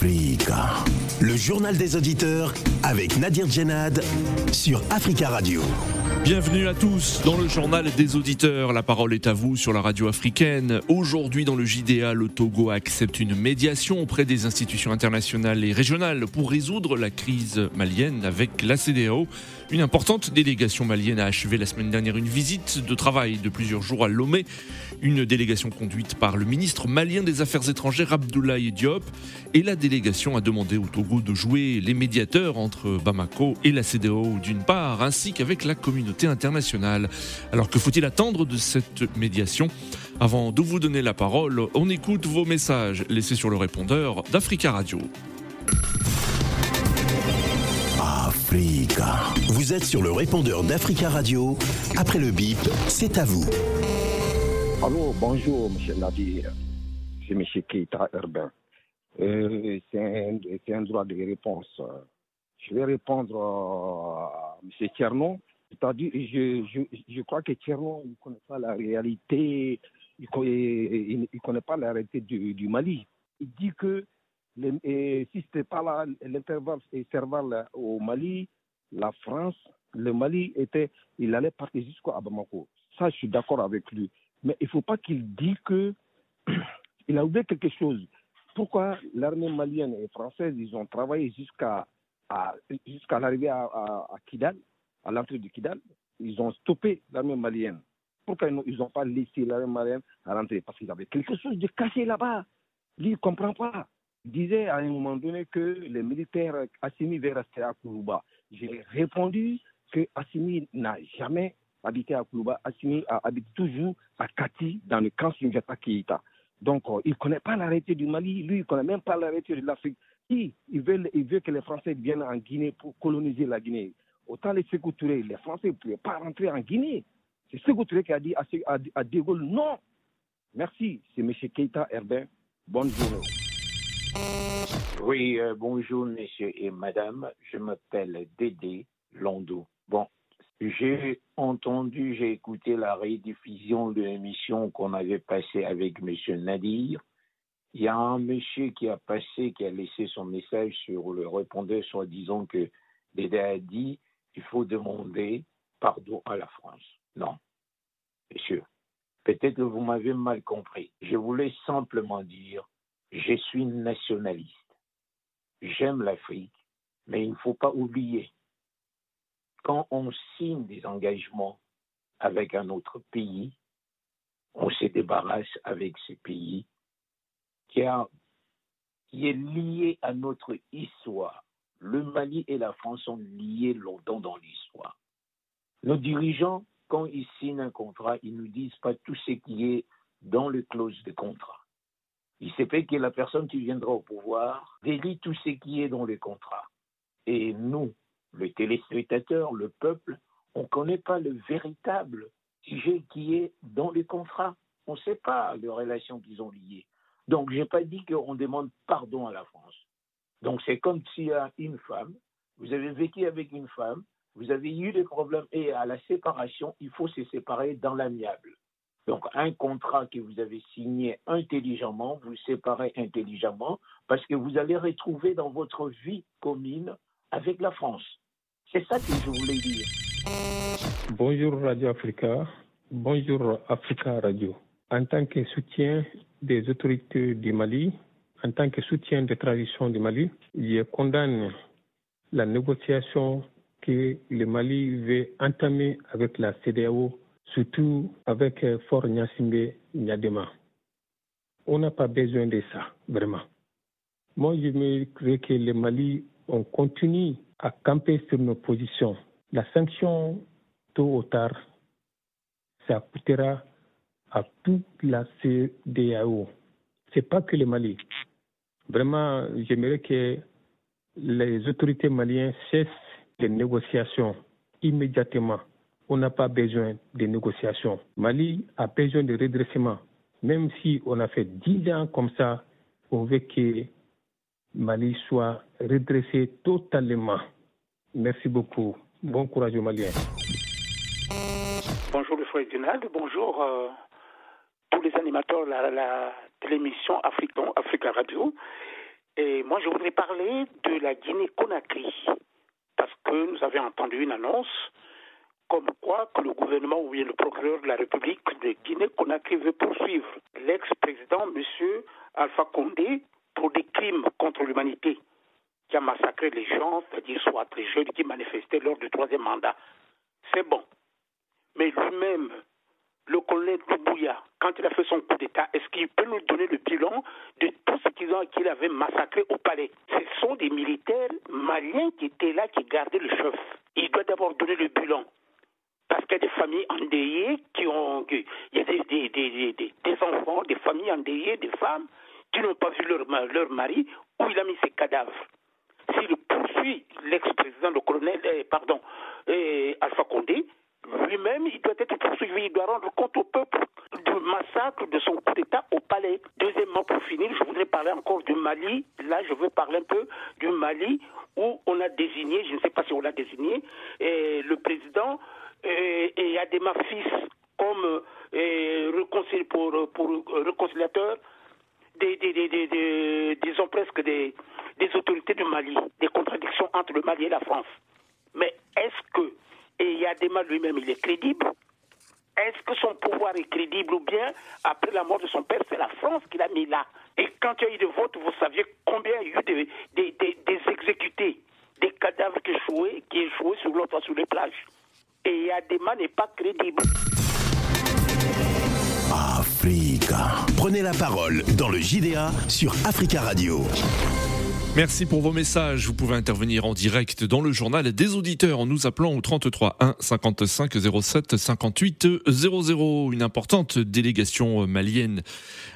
Le journal des auditeurs avec Nadir Djenad sur Africa Radio. Bienvenue à tous dans le journal des auditeurs. La parole est à vous sur la radio africaine. Aujourd'hui, dans le JDA, le Togo accepte une médiation auprès des institutions internationales et régionales pour résoudre la crise malienne avec la CDAO. Une importante délégation malienne a achevé la semaine dernière une visite de travail de plusieurs jours à Lomé. Une délégation conduite par le ministre malien des Affaires étrangères Abdoulaye Diop. Et la délégation a demandé au Togo de jouer les médiateurs entre Bamako et la CDAO d'une part, ainsi qu'avec la communauté internationale. Alors que faut-il attendre de cette médiation? Avant de vous donner la parole, on écoute vos messages laissés sur le répondeur d'Africa Radio. Africa. Vous êtes sur le répondeur d'Africa Radio. Après le bip, c'est à vous. Allô, bonjour, monsieur Nadir. C'est monsieur Keita Urbain. Euh, c'est un, droit de réponse. Je vais répondre à monsieur. C'est-à-dire, je, crois que Tiernon ne connaît pas la réalité, il ne connaît, pas la réalité du, Mali. Il dit que et si ce n'était pas là l'intervalle serval au Mali, la France, le Mali était, il allait partir jusqu'à Bamako. Ça, je suis d'accord avec lui. Mais il ne faut pas qu'il dise que il a oublié quelque chose. Pourquoi l'armée malienne et française, ils ont travaillé jusqu'à jusqu'à l'arrivée à Kidal, à l'entrée de Kidal, ils ont stoppé l'armée malienne. Pourquoi ils n'ont pas laissé l'armée malienne à rentrer? Parce qu'ils avaient quelque chose de caché là-bas. Lui, il ne comprend pas. Il disait à un moment donné que les militaires Assimi veulent rester à Kourouba. J'ai répondu que Assimi n'a jamais habité à Kourouba. Assimi habite toujours à Kati, dans le camp Sunjata Keïta. Donc, euh, il ne connaît pas l'arrêté du Mali, lui, il ne connaît même pas l'arrêté de l'Afrique. Si, il veut, il veut que les Français viennent en Guinée pour coloniser la Guinée. Autant les Touré, les Français ne pouvaient pas rentrer en Guinée. C'est Touré qui a dit à, à, non. Merci, c'est M. Keita Herbin. Bonne journée. Oui, euh, bonjour messieurs et madame. Je m'appelle Dédé Londo. Bon, j'ai entendu, j'ai écouté la rediffusion de l'émission qu'on avait passée avec monsieur Nadir. Il y a un monsieur qui a passé, qui a laissé son message sur le répondeur, soit disant que Dédé a dit il faut demander pardon à la France. Non, monsieur. Peut-être que vous m'avez mal compris. Je voulais simplement dire je suis nationaliste. J'aime l'Afrique, mais il ne faut pas oublier, quand on signe des engagements avec un autre pays, on se débarrasse avec ce pays qui, est lié à notre histoire. Le Mali et la France sont liés longtemps dans l'histoire. Nos dirigeants, quand ils signent un contrat, ils ne nous disent pas tout ce qui est dans le clause de contrat. Il se fait que la personne qui viendra au pouvoir délie tout ce qui est dans les contrats. Et nous, le téléspectateur, le peuple, on ne connaît pas le véritable sujet qui est dans les contrats. On ne sait pas les relations qu'ils ont liées. Donc, je n'ai pas dit qu'on demande pardon à la France. Donc, c'est comme s'il y a une femme, vous avez vécu avec une femme, vous avez eu des problèmes et à la séparation, il faut se séparer dans l'amiable. Donc, un contrat que vous avez signé intelligemment, vous séparez intelligemment, parce que vous allez retrouver dans votre vie commune avec la France. C'est ça que je voulais dire. Bonjour Radio Africa. Bonjour Africa Radio. En tant que soutien des autorités du Mali, en tant que soutien des traditions du Mali, je condamne la négociation que le Mali veut entamer avec la CDAO surtout avec Fort Nyasimbe Nyadema. On n'a pas besoin de ça, vraiment. Moi, je me que le Mali, on continue à camper sur nos positions. La sanction, tôt ou tard, ça coûtera à toute la CDAO. C'est pas que le Mali. Vraiment, j'aimerais que les autorités maliennes cessent les négociations immédiatement on n'a pas besoin de négociations. Mali a besoin de redressement. Même si on a fait dix ans comme ça, on veut que Mali soit redressé totalement. Merci beaucoup. Bon courage aux Maliens. Bonjour le frère Donald, bonjour euh, tous les animateurs de la, télémission African, Africa Radio. Et moi, je voudrais parler de la Guinée-Conakry. Parce que nous avions entendu une annonce comme quoi que le gouvernement ou bien le procureur de la République de Guinée-Conakry veut poursuivre l'ex-président M. Alpha Condé pour des crimes contre l'humanité qui a massacré les gens, c'est-à-dire soit les jeunes qui manifestaient lors du troisième mandat. C'est bon. Mais lui-même, le colonel Loubouya, quand il a fait son coup d'État, est-ce qu'il peut nous donner le bilan de tout ce qu'ils ont qu'il avait massacré au palais? Ce sont des militaires maliens qui étaient là, qui gardaient le chef. Il doit d'abord donner le bilan. Parce qu'il y a des familles endeuillées qui ont. Il y a des, enfants, des familles endeuillées, des femmes qui n'ont pas vu leur mari où il a mis ses cadavres. S'il poursuit l'ex-président, le colonel, eh, pardon, eh, Alpha Condé, lui-même, il doit être poursuivi, il doit rendre compte au peuple du massacre de son coup d'État au palais. Deuxièmement, pour finir, je voudrais parler encore du Mali. Là, je veux parler un peu du Mali où on a désigné, je ne sais pas si on l'a désigné, eh, le président et, et Adema Fils comme pour, réconciliateur des, disons presque des, des autorités du Mali, des contradictions entre le Mali et la France. Mais est-ce que et Yadema lui-même, il est crédible Est-ce que son pouvoir est crédible ou bien, après la mort de son père, c'est la France qui l'a mis là? Et quand il y a eu des votes, vous saviez combien il y a eu des, exécutés, des cadavres qui échouaient, qui échouaient sur l'autre, sur les plages. Et Yadema n'est pas crédible. Africa. Prenez la parole dans le JDA sur Africa Radio. Merci pour vos messages. Vous pouvez intervenir en direct dans le journal des auditeurs en nous appelant au 33 1 55 07 58 00. Une importante délégation malienne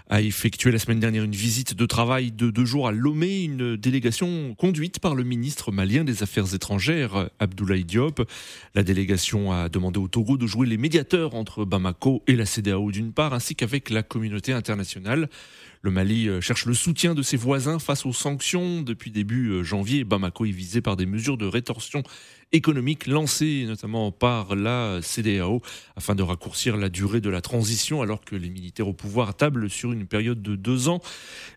a effectué la semaine dernière une visite de travail de deux jours à Lomé, une délégation conduite par le ministre malien des Affaires étrangères, Abdoulaye Diop. La délégation a demandé au Togo de jouer les médiateurs entre Bamako et la CDAO d'une part, ainsi qu'avec la communauté internationale. Le Mali cherche le soutien de ses voisins face aux sanctions. Depuis début janvier, Bamako est visé par des mesures de rétorsion économique lancées notamment par la CDAO afin de raccourcir la durée de la transition alors que les militaires au pouvoir tablent sur une période de deux ans.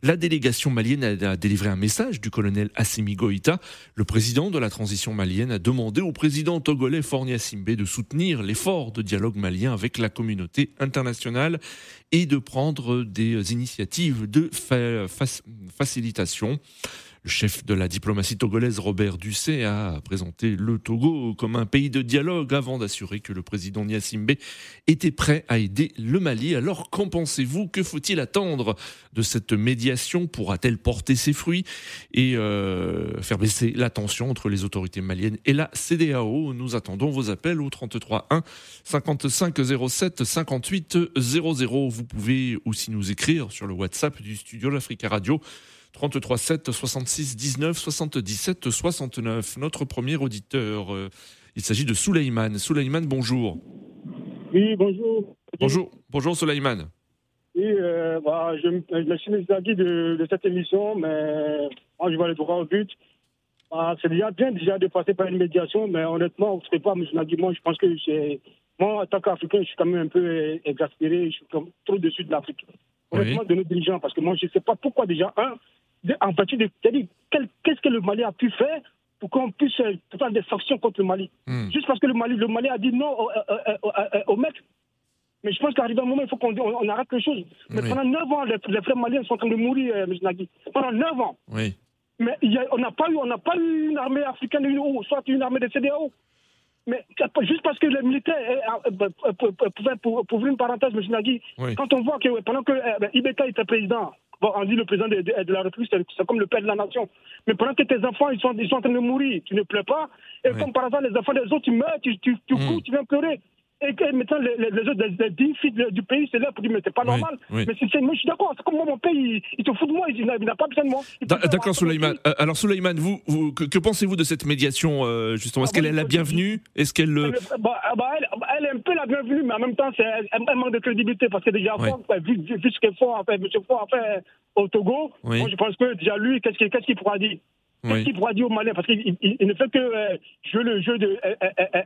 La délégation malienne a délivré un message du colonel Assimi Goïta. Le président de la transition malienne a demandé au président togolais Fornia Simbe de soutenir l'effort de dialogue malien avec la communauté internationale et de prendre des initiatives de fa facilitation. Le chef de la diplomatie togolaise, Robert Ducet, a présenté le Togo comme un pays de dialogue avant d'assurer que le président Niasimbe était prêt à aider le Mali. Alors qu'en pensez-vous? Que faut-il attendre de cette médiation? Pourra-t-elle porter ses fruits? Et euh, faire baisser la tension entre les autorités maliennes et la CDAO Nous attendons vos appels au 33 1 55 07 58 00. Vous pouvez aussi nous écrire sur le WhatsApp du studio l'Africa Radio 33 7 66 19 77 69. Notre premier auditeur, euh, il s'agit de Souleyman. Souleyman, bonjour. Oui, bonjour. Bonjour, bonjour Souleyman. Oui, euh, bah, je, je, me suis mis à de, de cette émission, mais moi je vais aller droit au but. Bah, c'est déjà bien déjà de passer par une médiation, mais honnêtement, je ne sais pas, M. Nagui, moi je pense que c'est. Moi, en tant qu'Africain, je suis quand même un peu exaspéré, je suis comme trop dessus de l'Afrique. Honnêtement, oui. de nos dirigeants, parce que moi je ne sais pas pourquoi déjà, un, en partie de. Qu'est-ce que le Mali a pu faire pour qu'on puisse faire des sanctions contre le Mali? Mm. Juste parce que le Mali, le Mali a dit non au, au, au, au maître. Mais je pense qu'arrivé un moment, il faut qu'on on arrête les choses. Mais oui. pendant 9 ans, les, les, frères maliens sont en train de mourir, M. Nagui. Pendant 9 ans. Oui. Mais il y a, on n'a pas, eu, on pas eu une armée africaine, ou soit une armée de CDAO. Mais juste parce que les militaires pouvaient, pour, pour ouvrir une parenthèse, M. Nagui, oui. quand on voit que pendant que euh, Ibeka était président, Bon, on dit le président de, de, de la République, c'est comme le père de la nation. Mais pendant que tes enfants, ils sont, ils sont en train de mourir, tu ne pleures pas. Et oui. comme par hasard, les enfants des autres, tu meurs, tu, tu, tu mmh. cours, tu viens pleurer. Et que maintenant, les, les, les autres, les, filles du pays, c'est là pour dire, mais c'est pas oui, normal. Oui. Mais c'est, moi, je suis d'accord. C'est comme moi, mon pays, il, se fout de moi, il, n'a pas besoin de moi. D'accord, Souleyman. Euh, alors, Souleyman, vous, vous que, que pensez-vous de cette médiation, euh, justement? Est-ce ah, qu'elle est la bienvenue? Est-ce qu'elle. Bah, bah, elle, elle, est un peu la bienvenue, mais en même temps, c'est un manque de crédibilité. Parce que déjà, ouais. Vu, vu ce qu'il faut, en fait, M. Fort a fait au Togo, moi, je pense que déjà, lui, qu'est-ce qu'il qu pourra dire? Qu'est-ce qu'il pourra dire aux Maliens Parce qu'il ne fait que euh, jouer le jeu de,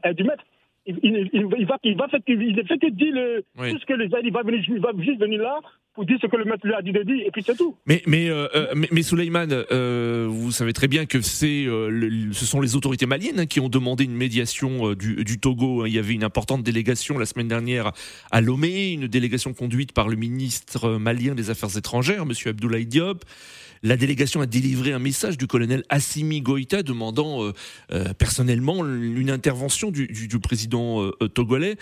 euh, du maître il, il, il, va, il va fait, il fait que dire le, oui. tout ce que les il va venir, il va juste venir là pour dire ce que le maître lui a dit de dire, et puis c'est tout. Mais, mais, euh, euh, mais, mais Souleymane, euh, vous savez très bien que c'est, euh, le- ce sont les autorités maliennes hein, qui ont demandé une médiation du, du Togo. Il y avait une importante délégation la semaine dernière à Lomé, une délégation conduite par le ministre malien des Affaires étrangères, M. Abdoulaye Diop. La délégation a délivré un message du colonel Assimi Goïta demandant euh, euh, personnellement une intervention du, du, du président euh, togolais.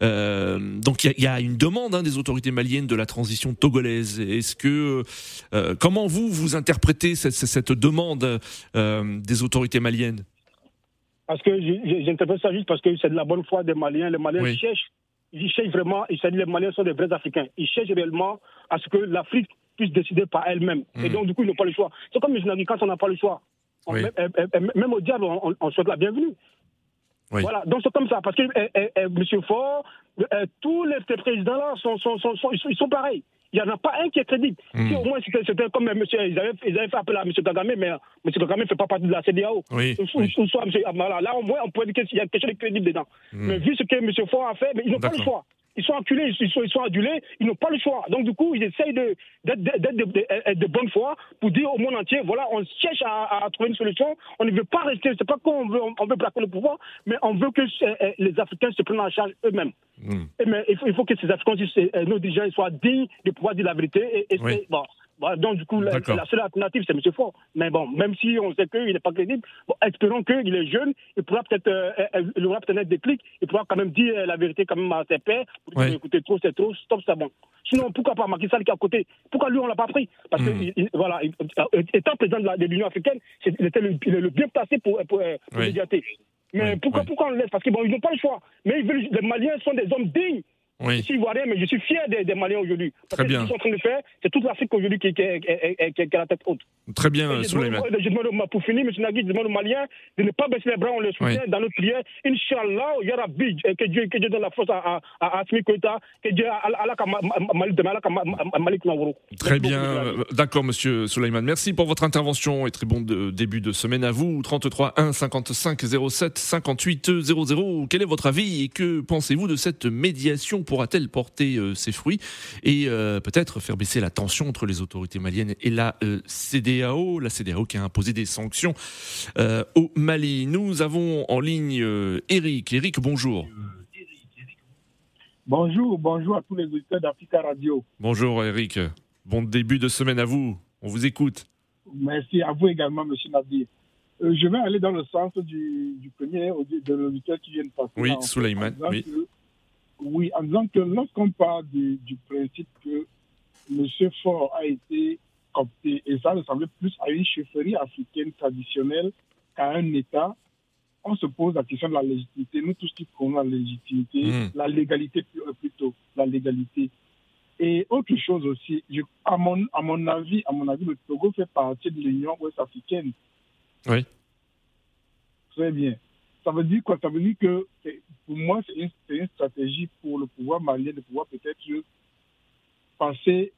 Donc il y a- il y, a une demande hein, des autorités maliennes de la transition togolaise. Est-ce que comment vous vous interprétez cette, cette demande des autorités maliennes? Parce que j'interprète ça juste parce que c'est de la bonne foi des Maliens. Les Maliens Oui. cherchent, ils cherchent vraiment, ils les Maliens sont des vrais Africains. Ils cherchent réellement à ce que l'Afrique puisse décider par elle-même. Et Mm. donc, du coup, ils n'ont pas le choix. C'est comme dit, quand on n'a pas le choix. On- Oui. même, même au diable, on, souhaite la bienvenue. Oui. Voilà, donc c'est comme ça. Parce que M. Faure, tous les présidents-là sont, sont, sont, sont- ils sont, ils sont pareils. Il n'y en a pas un qui est crédible. Mm. Si au moins c'était comme euh, monsieur, ils avaient, ils avaient fait appel à M. Kagame, mais euh, M. Kagame ne fait pas partie de la CDAO. Oui. Ou- oui. ou soit, monsieur, ah, voilà, là, au moins, on peut dire qu'il y a quelque chose de crédible dedans. Mm. Mais vu ce que M. Faure a fait, mais ils n'ont pas le choix. Ils sont acculés, ils sont, ils sont adulés, ils n'ont pas le choix. Donc, du coup, ils essayent d'être de, de, de- de bonne foi pour dire au monde entier, voilà, on cherche à, à trouver une solution. On ne veut pas rester, c'est pas qu'on veut, on veut braquer le pouvoir, mais on veut que euh, euh, les Africains se prennent en charge eux-mêmes. Mm. Et mais il, faut, il faut que ces Africains, euh, nos dirigeants, soient dignes de pouvoir dire la vérité. Et, et Oui. bon, bon, donc, du coup, la, seule alternative, c'est M. Faure. Mais bon, même si on sait qu'il n'est pas crédible, bon, espérons qu'il est jeune, il pourra peut-être, euh, euh, il aura peut-être un déclic, il pourra quand même dire euh, la vérité quand même à ses pairs, Oui. écoutez, trop, c'est trop, stop, c'est bon. Sinon, pourquoi pas Macky Sall qui est à côté? Pourquoi lui, on l'a pas pris? Parce que, Mm. il- il- voilà, il- euh, étant président de la- de l'Union africaine, c'est- il était le, bien placé pour, pour, euh, pour Oui. médiater. Mais Oui, pourquoi, oui. pourquoi on le laisse? Parce qu'ils n'ont pas le choix. Mais ils veulent- les Maliens sont des hommes dignes. Oui. Je suis ivoirien, mais je suis fier des, des Maliens aujourd'hui. Parce Très que bien. Ce qu'ils sont en train de faire, c'est toute l'Afrique aujourd'hui qui, qui, qui- qui- a la tête haute. Très bien, Souleymane. je demande pour finir, M. Nagui, je demande aux Maliens de ne pas baisser les bras, on les soutient Oui. dans notre prière. Inch'Allah, ya Rabbi, eh, que Dieu, que Dieu donne la force à, à, à Koïta, que Dieu, Allah Malik Naouro. Très bien, euh, d'accord, monsieur Souleymane. Merci pour votre intervention et très bon de- début de semaine à vous. 33 1 55 07 58 00. Quel est votre avis et que pensez-vous de cette médiation Pourra-t-elle porter euh, ses fruits et euh, peut-être faire baisser la tension entre les autorités maliennes et la euh, CDAO, la CDAO qui a imposé des sanctions au Mali. Nous avons en ligne Eric. Eric, bonjour. Bonjour, bonjour à tous les auditeurs d'Africa Radio. Bonjour Eric. Bon début de semaine à vous. On vous écoute. Merci à vous également, Monsieur Nadir. Euh, je vais aller dans le sens du, du premier de l'auditeur qui vient de passer. Oui, disant oui. Oui, en disant que lorsqu'on parle du, du principe que M. Faure a été coopté, et ça ressemblait plus à une chefferie africaine traditionnelle qu'à un État, on se pose la question de la légitimité. Nous tous qui prenons la légitimité, Mm. la légalité euh, plutôt, la légalité. Et autre chose aussi, je- à, mon, à mon avis, à mon avis, le Togo fait partie de l'Union ouest-africaine. Oui. Très bien. Ça veut dire quoi? Ça veut dire que pour moi, c'est une, stratégie pour le pouvoir malien de pouvoir peut-être passer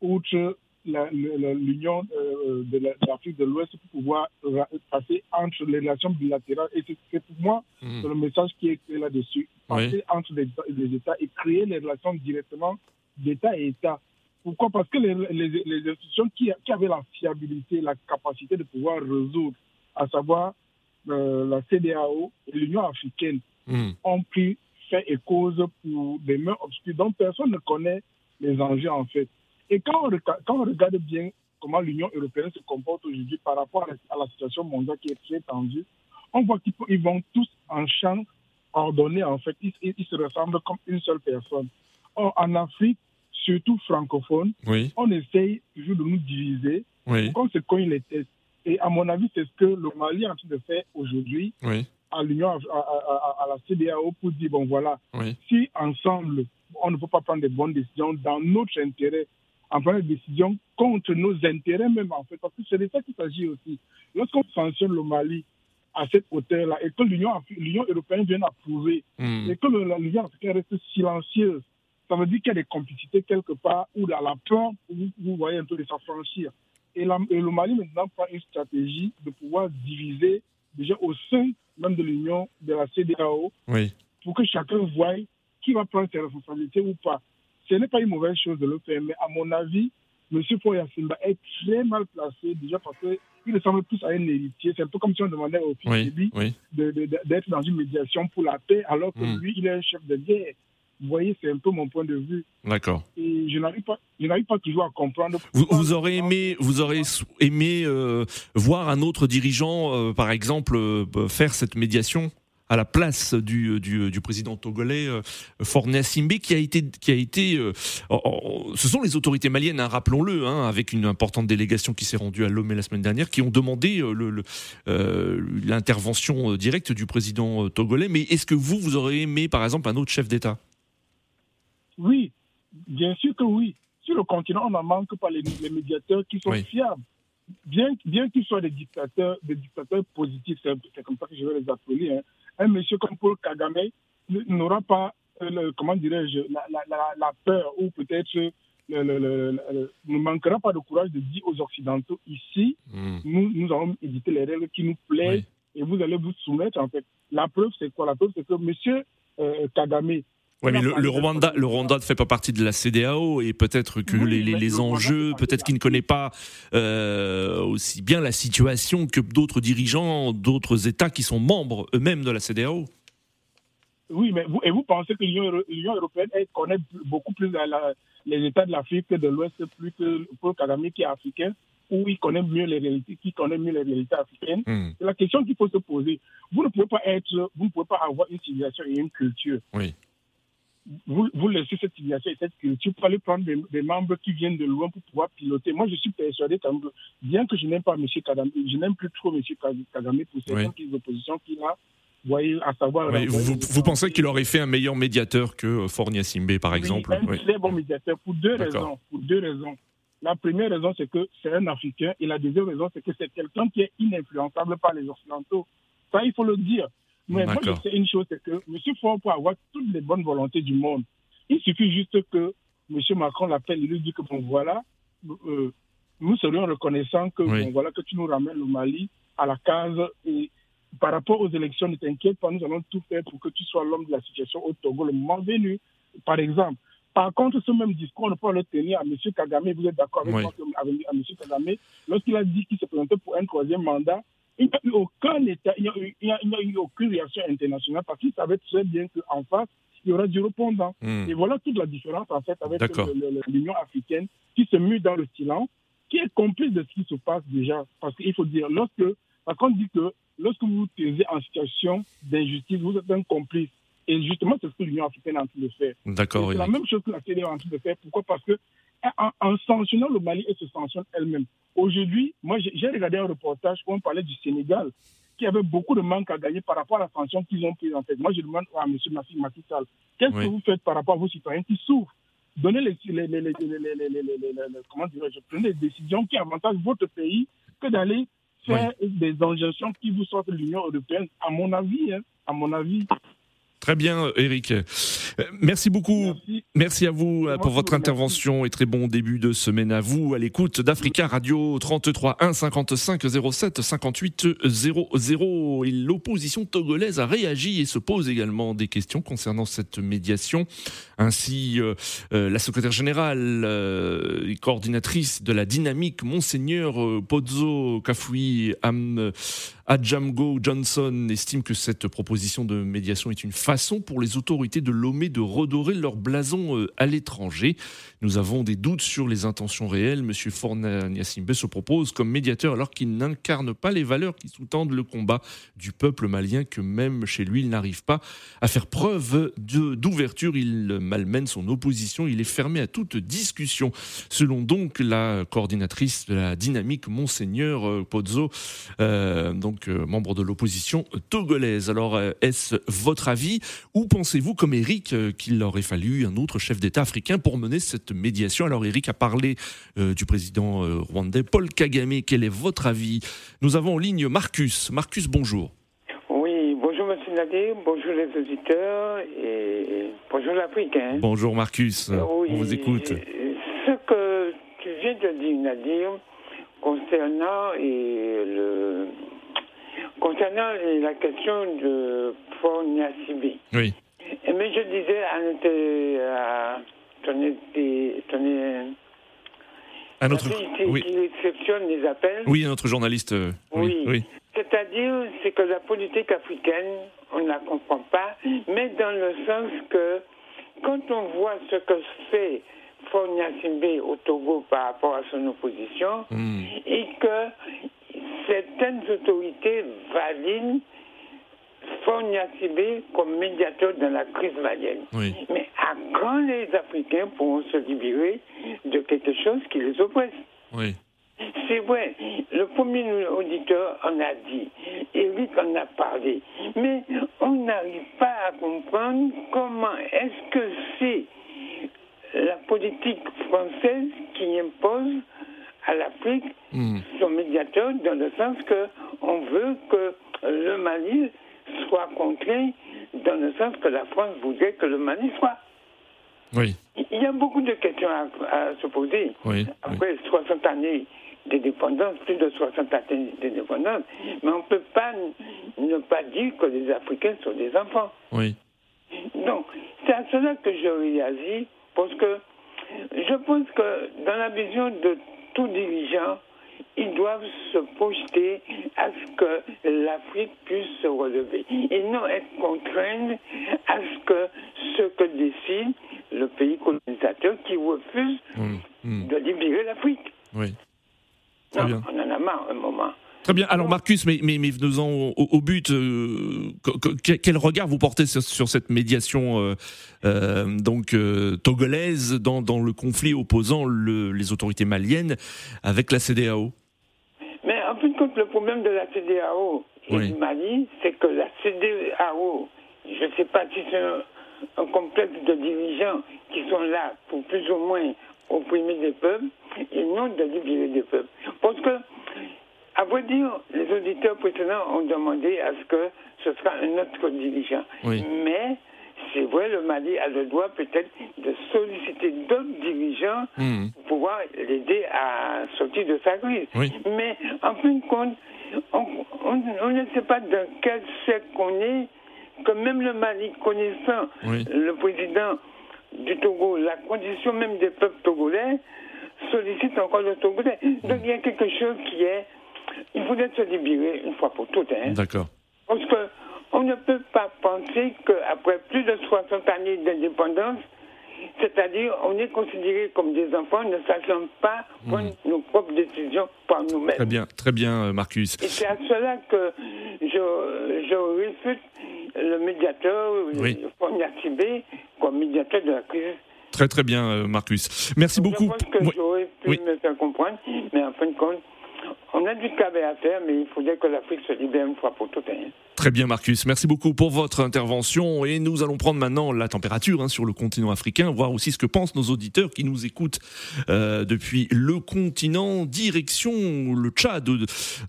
outre l'Union euh, de la- de l'Afrique de l'Ouest pour pouvoir passer entre les relations bilatérales. Et c'est pour moi c'est le message qui est là-dessus. Passer entre les, les États et créer les relations directement d'État et État. Pourquoi? Parce que les, les- les institutions qui, qui avaient la fiabilité, la capacité de pouvoir résoudre, à savoir euh, la CDAO et l'Union africaine, Mhm. ont pris fait et cause pour des mains obscures dont personne ne connaît les enjeux en fait. Et quand on, reca- quand on regarde bien comment l'Union européenne se comporte aujourd'hui par rapport à la, situation mondiale qui est très tendue, on voit qu'ils ils vont tous en champ ordonné en fait. Ils, ils- ils se ressemblent comme une seule personne. Or, en Afrique, surtout francophone, Oui, on essaye toujours de nous diviser oui, pour qu'on se cogne les têtes. Et à mon avis, c'est ce que le Mali est en train de faire aujourd'hui oui, à l'Union, à, à- à- à la CDAO pour dire, bon voilà, oui. si ensemble, on ne peut pas prendre des bonnes décisions dans notre intérêt, en prenant des décisions contre nos intérêts même, en fait, parce que c'est de ça qu'il s'agit aussi. Lorsqu'on sanctionne le Mali à cette hauteur-là et que l'Union européenne vient approuver Mhm. et que l'Union africaine reste silencieuse, ça veut dire qu'il y a des complicités quelque part où la, la peur, vous, vous voyez un peu de s'affranchir. Et, la- et le Mali maintenant prend une stratégie de pouvoir diviser déjà au sein même de l'Union, de la CDAO, Oui, pour que chacun voie qui va prendre ses responsabilités ou pas. ce n'est pas une mauvaise chose de le faire, mais à mon avis, M. Foya Simba est très mal placé, déjà parce qu'il ressemble plus à un héritier. C'est un peu comme si on demandait au fils oui, oui. d'être dans une médiation pour la paix, alors que Hmm. lui, il est un chef de guerre. Vous voyez, c'est un peu mon point de vue. D'accord. Et je n'arrive pas, je n'arrive pas toujours à comprendre. Vous, vous aurez aimé, vous aurez aimé euh, voir un autre dirigeant, euh, par exemple, euh, faire cette médiation à la place du, du, du président togolais Faure Simbe, qui a été, qui a été, oh, ce sont les autorités maliennes, hein, rappelons-le, hein, avec une importante délégation qui s'est rendue à Lomé la semaine dernière, qui ont demandé le- le, l'intervention directe du président togolais. Mais est-ce que vous, vous aurez aimé, par exemple, un autre chef d'État? Oui, bien sûr que oui. Sur le continent, on n'en manque pas les, les médiateurs qui sont Oui. fiables. Bien, bien qu'ils soient des dictateurs, des dictateurs positifs, c'est comme ça que je vais les appeler. hein. Un monsieur comme Paul Kagame n'aura pas, euh, le- comment dirais-je, la, la- la- la peur ou peut-être ne manquera pas de courage de dire aux Occidentaux ici, Hmm. nous, nous allons éditer les règles qui nous plaisent et vous allez vous soumettre en fait. La preuve, c'est quoi? La preuve, c'est que monsieur euh, Kagame, Ouais, mais le, Rwanda, le Rwanda ne fait pas partie de la CDAO et peut-être que Oui, les, les- mais les enjeux, peut-être qu'il ne connaît pas euh, aussi bien la situation que d'autres dirigeants d'autres États qui sont membres eux-mêmes de la CDAO. Oui, mais vous, et vous pensez que l'Union euro- l'Union européenne elle connaît beaucoup plus la- la- les États de l'Afrique de l'Ouest plus que Paul Kagame qui est africain, ou il connaît mieux les réalités, qui connaît mieux les réalités africaines Hmm, C'est la question qu'il faut se poser. Vous ne pouvez pas être, vous ne pouvez pas avoir une civilisation et une culture. Oui. Vous, vous laissez cette civilisation et cette culture pour aller prendre des, des membres qui viennent de loin pour pouvoir piloter. Moi, je suis persuadé bien que je n'aime pas M. Kagame, je n'aime plus trop M. Kagame pour certaines oppositions qu'il a. Vous voyez, à savoir. Oui, vous, vous- vous pensez qu'il aurait fait un meilleur médiateur que euh, Fornia Simbe, par Oui, exemple? un Oui. très bon médiateur pour deux raisons. Pour deux raisons. La première raison, c'est que c'est un Africain. Et la deuxième raison, c'est que c'est quelqu'un qui est ininfluençable par les Occidentaux. Ça, il faut le dire. Mais moi, je sais une chose, c'est que M. Ford peut avoir toutes les bonnes volontés du monde. Il suffit juste que M. Macron l'appelle et lui dit que, bon, voilà, euh, nous serions reconnaissants que, Oui. bon, voilà, que tu nous ramènes le Mali à la case. Et par rapport aux élections, ne t'inquiète pas, nous allons tout faire pour que tu sois l'homme de la situation au Togo le moment venu, par exemple. Par contre, ce même discours, on ne peut pas le tenir à M. Kagame. Vous êtes d'accord avec Oui. moi à M. Kagame Lorsqu'il a dit qu'il se présentait pour un troisième mandat, il n'y a eu aucun État, il n'y a, eu- il n'y a- il n'y a eu aucune réaction internationale parce qu'il savait très bien qu'en face, il y aura du répondant. Hmm. Et voilà toute la différence en fait avec l'Union africaine qui se mue dans le silence, qui est complice de ce qui se passe déjà. Parce qu'il faut dire, lorsque, parce qu'on dit que lorsque vous vous taisez en situation d'injustice, vous êtes un complice. Et justement, c'est ce que l'Union africaine est en train de faire. D'accord, C'est la même chose que la CDAO est en train de faire. Pourquoi? Parce que en, en, sanctionnant le Mali, elle se sanctionne elle-même. Aujourd'hui, moi, j'ai regardé un reportage où on parlait du Sénégal, qui avait beaucoup de manque à gagner par rapport à la sanction qu'ils ont prise en tête. Moi, je demande à M. Massif Massissal, qu'est-ce que vous faites par rapport à vos citoyens qui souffrent Donnez les, les, les, les comment prenez des décisions qui avantagent votre pays que d'aller faire des injonctions qui vous sortent de l'Union européenne, à mon avis. À mon avis. Très bien, Eric. Euh, Merci beaucoup. Merci. Merci à vous euh, pour votre intervention et très bon début de semaine à vous à l'écoute d'Africa Radio 33 1 55 07 58 00 et l'opposition togolaise a réagi et se pose également des questions concernant cette médiation ainsi euh, la secrétaire générale euh, et coordinatrice de la dynamique monseigneur Pozzo Kafui Am Adjamgo Johnson estime que cette proposition de médiation est une façon pour les autorités de Lomé de redorer leur blason euh, à l'étranger. Nous avons des doutes sur les intentions réelles. Monsieur Forna Niasimbe se propose comme médiateur alors qu'il n'incarne pas les valeurs qui sous-tendent le combat du peuple malien que même chez lui il n'arrive pas à faire preuve d'ouverture. Il malmène son opposition. Il est fermé à toute discussion. Selon donc la coordinatrice de la dynamique Monseigneur euh, Pozzo, euh, donc euh, membre de l'opposition togolaise. Alors, euh, est-ce votre avis ou pensez-vous, comme Eric, euh, qu'il aurait fallu un autre chef d'État africain pour mener cette médiation? Alors, Eric a parlé euh, du président euh, rwandais Paul Kagame. Quel est votre avis? Nous avons en ligne Marcus. Marcus, bonjour. Oui, bonjour Monsieur Nadir, bonjour les auditeurs et bonjour l'Afrique. hein. Bonjour Marcus. Oui, On vous écoute. Ce que tu viens de dire, Nadir, concernant et le concernant la question de Fort Niasibi. Oui. Mais je disais à, notre- à Un autre. qui, Oui, qui réceptionne les appels. oui, un autre journaliste. euh, Oui, Oui. oui. C'est-à-dire, c'est que la politique africaine, on ne la comprend pas, mais dans le sens que quand on voit ce que fait Fonia Simbe au Togo par rapport à son opposition, Hmm. et que certaines autorités valident Simbe comme médiateur dans la crise malienne. Oui. Mais à quand les Africains pourront se libérer de quelque chose qui les oppresse? Oui. c'est vrai, le premier auditeur en a dit, Eric en a parlé, mais on n'arrive pas à comprendre comment est-ce que c'est la politique française qui impose à l'Afrique Hmm. son médiateur dans le sens que on veut que le Mali soit contraint dans le sens que la France voudrait que le Mali soit. Oui. Il y a beaucoup de questions à, à se poser. Oui. oui. Après 60 années d'indépendance, plus de 60 années d'indépendance, mais on ne peut pas ne pas dire que les Africains sont des enfants. Oui. Donc, c'est à cela que je réagis, parce que je pense que dans la vision de tout dirigeant, ils doivent se projeter à ce que l'Afrique puisse se relever et non être contraints à ce que ce que décide le pays colonisateur qui refuse Hmm. Hmm. de libérer l'Afrique. Oui. Non, on en a marre un moment. Très bien. Alors Marcus, mais, mais, mais venons-en au, au but. euh, que- que- quel regard vous portez sur, sur cette médiation euh, euh, donc togolaise dans, dans le conflit opposant le- les autorités maliennes avec la CDAO Mais en fin de compte, le problème de la CDAO et Oui. du Mali, c'est que la CDAO, je ne sais pas si c'est un, un complexe de dirigeants qui sont là pour plus ou moins opprimer des peuples et non de libérer des peuples. Parce que, à vrai dire, les auditeurs précédents ont demandé à ce que ce soit un autre dirigeant. Oui. Mais c'est vrai, le Mali a le droit peut-être de solliciter d'autres dirigeants Hmm. pour pouvoir l'aider à sortir de sa crise. Oui. Mais en fin de compte, on, on- on ne sait pas dans quel siècle qu'on est, que même le Mali connaissant Oui. le président du Togo, la condition même des peuples togolais, sollicite encore le Togolais. Donc il y a quelque chose qui est, il faudrait se libérer une fois pour toutes. Hein. D'accord. Parce que on ne peut pas penser qu'après plus de 60 années d'indépendance, c'est-à-dire on est considéré comme des enfants ne sachant pas prendre nos propres décisions par nous-mêmes. Très bien, très bien, euh, Marcus. Et c'est à cela que je, je réfute le médiateur, Oui. Tibé, comme médiateur de la crise. Très très bien, euh, Marcus. Merci beaucoup. Je pense que Oui. j'aurais pu Oui. me faire comprendre, mais en fin de compte, on a du travail à faire, mais il faudrait que l'Afrique se libère une fois pour toutes. hein. Très bien, Marcus. Merci beaucoup pour votre intervention. Et nous allons prendre maintenant la température hein, sur le continent africain, voir aussi ce que pensent nos auditeurs qui nous écoutent euh, depuis le continent. Direction le Tchad,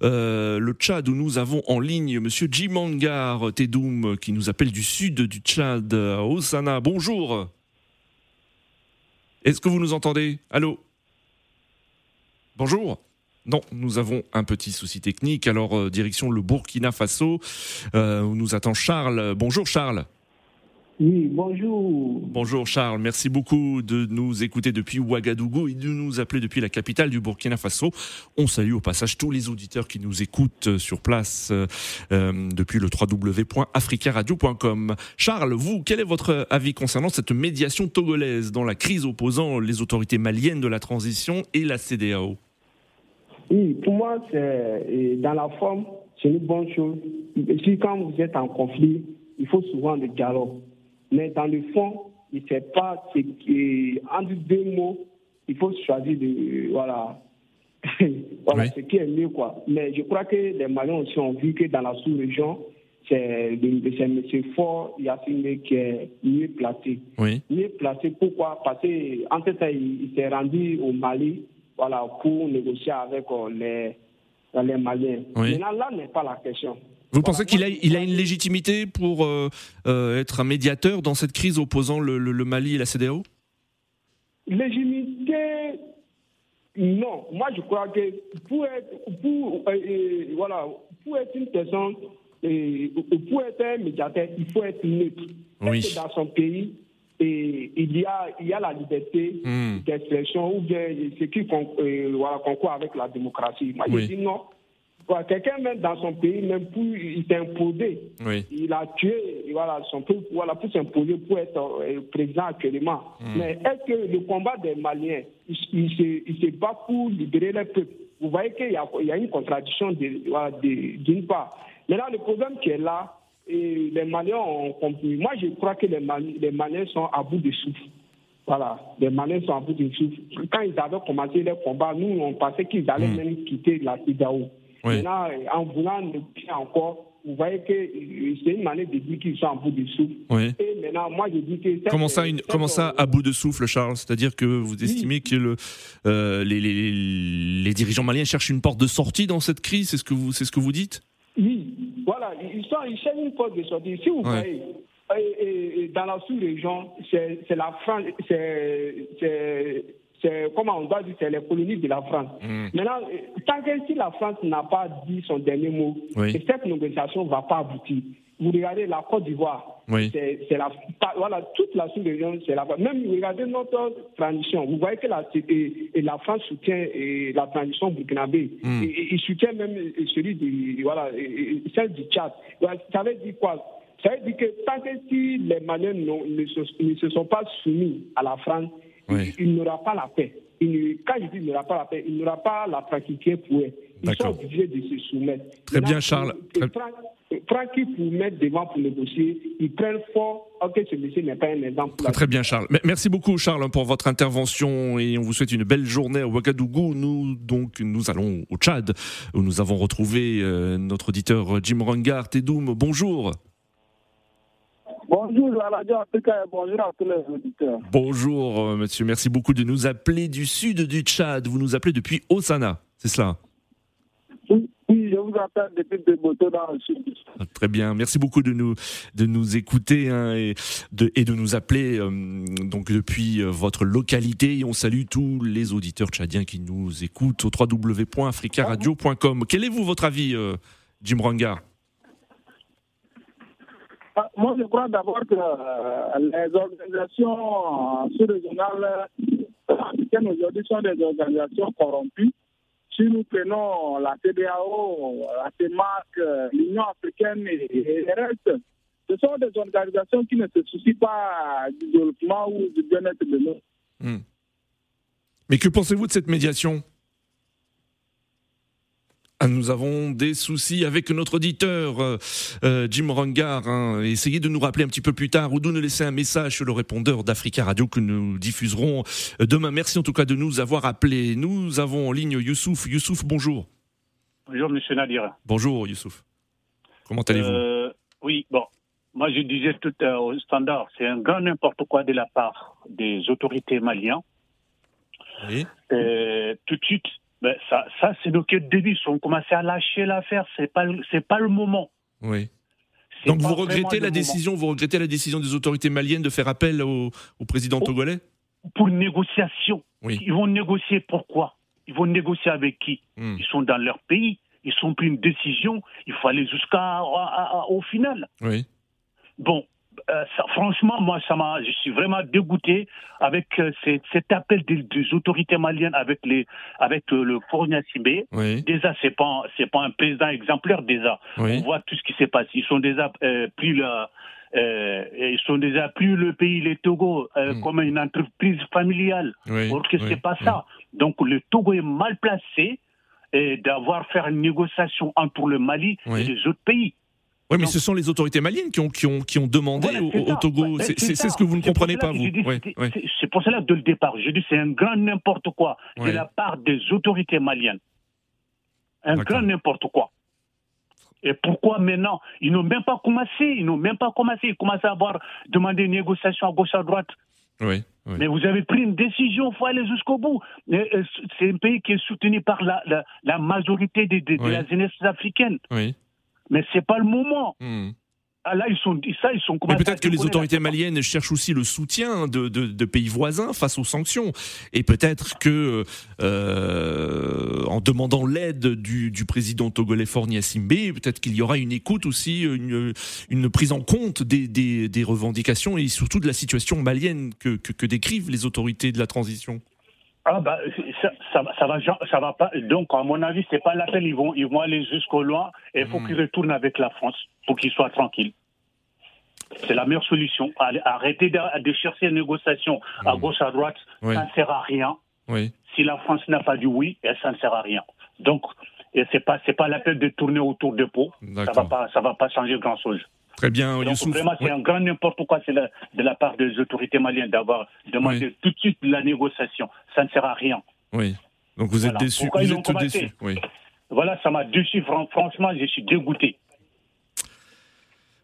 euh, le Tchad où nous avons en ligne Monsieur Jimangar Tedoum qui nous appelle du sud du Tchad, Osana. Bonjour. Est-ce que vous nous entendez? Allô? Bonjour. Non, nous avons un petit souci technique. Alors, euh, direction le Burkina Faso, euh, où nous attend Charles. Bonjour Charles. Oui, bonjour. Bonjour Charles, merci beaucoup de nous écouter depuis Ouagadougou et de nous appeler depuis la capitale du Burkina Faso. On salue au passage tous les auditeurs qui nous écoutent euh, sur place euh, depuis le www.africaradio.com. Charles, vous, quel est votre avis concernant cette médiation togolaise dans la crise opposant les autorités maliennes de la transition et la CDAO Oui, pour moi, c'est et dans la forme, c'est une bonne chose. Et puis quand vous êtes en conflit, il faut souvent le dialogue. Mais dans le fond, il ne sait pas ce qui entre deux mots, il faut choisir de voilà. voilà Oui. ce qui est mieux quoi. Mais je crois que les Maliens aussi ont vu que dans la sous-région, c'est M. Fort Yassine qui est mieux placé. Oui, mieux placé. Pourquoi? Parce qu'en fait, il, il s'est rendu au Mali voilà, pour négocier avec euh, les, les Maliens. Oui. Maintenant, là n'est pas la question. Vous pensez qu'il a, il a une légitimité pour euh, euh, être un médiateur dans cette crise opposant le, le- le Mali et la CDAO Légitimité, non. Moi, je crois que pour être, pour, euh, euh, voilà, pour être une personne, euh, pour être un médiateur, il faut être neutre. Oui. Dans son pays, et il y a, il y a la liberté Hmm. d'expression ou bien ce qui euh, voilà, concourt avec la démocratie. Moi, Oui. je dis non. Quelqu'un même dans son pays, même pour, il imposé. Oui. Il a tué voilà, son peuple voilà, pour s'imposer pour être euh, président actuellement. Hmm. Mais est-ce que le combat des Maliens, il, il se, il se bat pour libérer le peuple Vous voyez qu'il y y a une contradiction de- voilà, de- d'une part. Maintenant, le problème qui est là, et les Maliens ont compris. Moi, je crois que les, Mali- les Maliens sont à bout de souffle. Voilà, les Maliens sont à bout de souffle. Quand ils avaient commencé leur combat, nous, on pensait qu'ils allaient Mm. même quitter la CIDAO. Oui. Maintenant, en voulant négocier encore, vous voyez que euh, c'est une manière de dire qu'ils sont à bout de souffle. Oui. Et maintenant, moi, je dis que... Comment ça, une- cette- comment ça, à bout de souffle, Charles? C'est-à-dire que vous estimez que le, euh, les, les- les dirigeants maliens cherchent une porte de sortie dans cette crise? C'est ce que vous, c'est ce que vous dites? Oui, voilà, ils, sont, ils cherchent une porte de sortie. Si vous voyez, et- et- et dans la sous-région, c'est la France, c'est- comment on doit dire, c'est les colonies de la France. Mm. Maintenant, tant que si la France n'a pas dit son dernier mot, Oui. cette négociation ne va pas aboutir. Vous regardez la Côte d'Ivoire, Oui. c'est la, voilà, toute la sous-région, c'est la Même regardez notre transition. Vous voyez que la, et, et la France soutient et la transition burkinabé. Mm. Et, il soutient même celui du, voilà, celle du Tchad. Ça veut dire quoi? Ça veut dire que tant que si les Maliens ne, se, ne se sont pas soumis à la France, Oui. il, il n'aura pas la paix. Il quand je dis il n'aura pas la paix, il n'aura pas la tranquillité pour eux. Ils sont D'accord. obligés de se soumettre. Très bien, Charles. Très- qui pour mettre devant pour négocier, ils prennent fort. Ok, ce monsieur n'est pas un exemple. Très bien, Charles. Merci beaucoup, Charles, pour votre intervention et on vous souhaite une belle journée à Ouagadougou. Nous, donc, nous allons au Tchad où nous avons retrouvé euh, notre auditeur Jim Rangard. Tedoum, bonjour. Bonjour à la Radio Africa et bonjour à tous les auditeurs. Bonjour, euh, monsieur. Merci beaucoup de nous appeler du sud du Tchad. Vous nous appelez depuis Osana, c'est cela? Oui, je vous appelle depuis Beboto dans le sud. Très bien, merci beaucoup de nous de nous écouter hein, et, de, et de nous appeler euh, donc depuis euh, votre localité. Et on salue tous les auditeurs tchadiens qui nous écoutent au www.africaradio.com. Quel est vous votre avis, euh, Jim Rangar Ah, Moi, je crois d'abord que les organisations sous-régionales africaines aujourd'hui sont des organisations corrompues. Si nous prenons la CDAO, la CEMAC, l'Union africaine et, et les restes, ce sont des organisations qui ne se soucient pas du développement ou du bien-être de l'autre. Hmm. Mais que pensez-vous de cette médiation? Nous avons des soucis avec notre auditeur euh, euh, Jim Rangar. hein. Essayez de nous rappeler un petit peu plus tard ou de nous laisser un message sur le répondeur d'Africa Radio que nous diffuserons euh, demain. Merci en tout cas de nous avoir appelés. Nous avons en ligne Youssouf. Youssouf, bonjour. Bonjour, monsieur Nadir. Bonjour Youssouf. Comment allez-vous? Euh, oui, bon, moi je disais tout euh, au standard, c'est un grand n'importe quoi de la part des autorités maliennes. Oui. Euh, tout de suite, ben, ça, ça c'est donc le début. Ils ont commencé à lâcher l'affaire. C'est pas, c'est pas le moment. Oui. Donc vous regrettez la moment. décision, vous regrettez la décision des autorités maliennes de faire appel au, au président togolais? Pour une négociation. Oui. Ils vont négocier pourquoi? Ils vont négocier avec qui? Hmm. Ils sont dans leur pays. Ils ont pris une décision. Il faut aller jusqu'à au final. Oui. Bon, euh, ça, franchement, moi, ça m'a, je suis vraiment dégoûté avec euh, cet, appel des, des autorités maliennes avec les, avec euh, le colonel Sibé. Oui. Déjà, c'est pas, c'est pas un président exemplaire déjà. Oui. On voit tout ce qui s'est passé. Ils sont déjà pris la, euh, ils sont déjà plus le pays, les Togo, euh, Mm. comme une entreprise familiale. Oui, Or que oui, c'est pas ça. Donc le Togo est mal placé d'avoir fait une négociation entre le Mali et les autres pays. Oui, mais ce sont les autorités maliennes qui ont, qui ont, qui ont demandé Voilà, au. Togo. Ouais, C'est- ce que vous ne comprenez pas, vous. c'est- pour cela dès le départ, je dis c'est un grand n'importe quoi de la part des autorités maliennes. Un grand n'importe quoi. Et pourquoi maintenant Ils n'ont même pas commencé. Ils n'ont même pas commencé. Ils commencent à avoir demandé une négociation à gauche à droite. Oui, oui. Mais vous avez pris une décision, il faut aller jusqu'au bout. Euh, C'est un pays qui est soutenu par la, la, la majorité de, de- de Oui. la jeunesse africaine. oui. Mais c'est pas le moment. Hmm. Ah là, ils sont, ça, ils sont Mais peut-être que les autorités maliennes cherchent aussi le soutien de, de, de pays voisins face aux sanctions. Et peut-être que, euh, en demandant l'aide du, du, président togolais Fornia Simbe, peut-être qu'il y aura une écoute aussi, une, une prise en compte des, des, des, revendications et surtout de la situation malienne que, que, que décrivent les autorités de la transition. Ah bah ça, ça, ça, va ça va pas donc à mon avis c'est pas la peine ils vont ils vont aller jusqu'au loin et il faut mmh. qu'ils retournent avec la France pour qu'ils soient tranquilles. C'est la meilleure solution. Arrêter de, de chercher une négociation à gauche à droite, oui. ça ne sert à rien. Oui. Si la France n'a pas dit oui, ça ne sert à rien. Donc et c'est pas c'est pas la peine de tourner autour de pot. Ça va pas ça va pas changer grand chose. Très bien, Donc, Youssouf. Vraiment, c'est oui. un grand n'importe quoi de la part des autorités maliennes d'avoir demandé oui. tout de suite la négociation. Ça ne sert à rien. Oui. Donc vous voilà. êtes déçu. Pourquoi vous êtes déçu. Oui. Voilà, ça m'a déçu. Franchement, je suis dégoûté.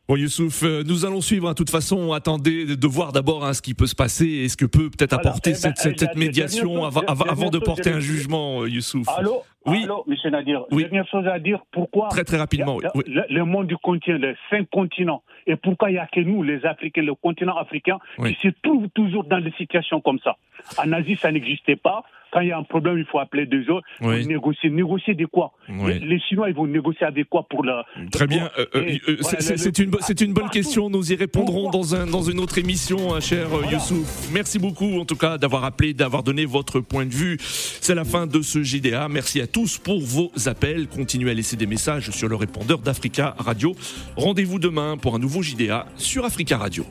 Bon Youssouf, euh, nous allons suivre. De toute façon, attendez de voir d'abord hein, ce qui peut se passer et ce que peut peut-être voilà. apporter eh ben, cette, cette, cette médiation avant, de porter un jugement, euh, Youssouf. Allô oui. Allô, monsieur Nadir. Oui. Dernière chose à dire. Pourquoi Très très rapidement. Le, le, le, monde du continent, les cinq continents. Et pourquoi il n'y a que nous, les Africains, le continent africain, oui. qui se trouvent toujours dans des situations comme ça? En Asie, ça n'existait pas. Quand il y a un problème, il faut appeler deux autres. Oui. Négocier. Négocier de quoi? Oui. les, Chinois, ils vont négocier avec quoi pour la. Très bien. Euh, euh, voilà, c'est une, une, bonne question. Nous y répondrons dans, un, dans une autre émission, hein, cher voilà. Youssouf. Merci beaucoup, en tout cas, d'avoir appelé, d'avoir donné votre point de vue. C'est la fin de ce JDA. Merci à tous pour vos appels. Continuez à laisser des messages sur le répondeur d'Africa Radio. Rendez-vous demain pour un nouveau JDA sur Africa Radio.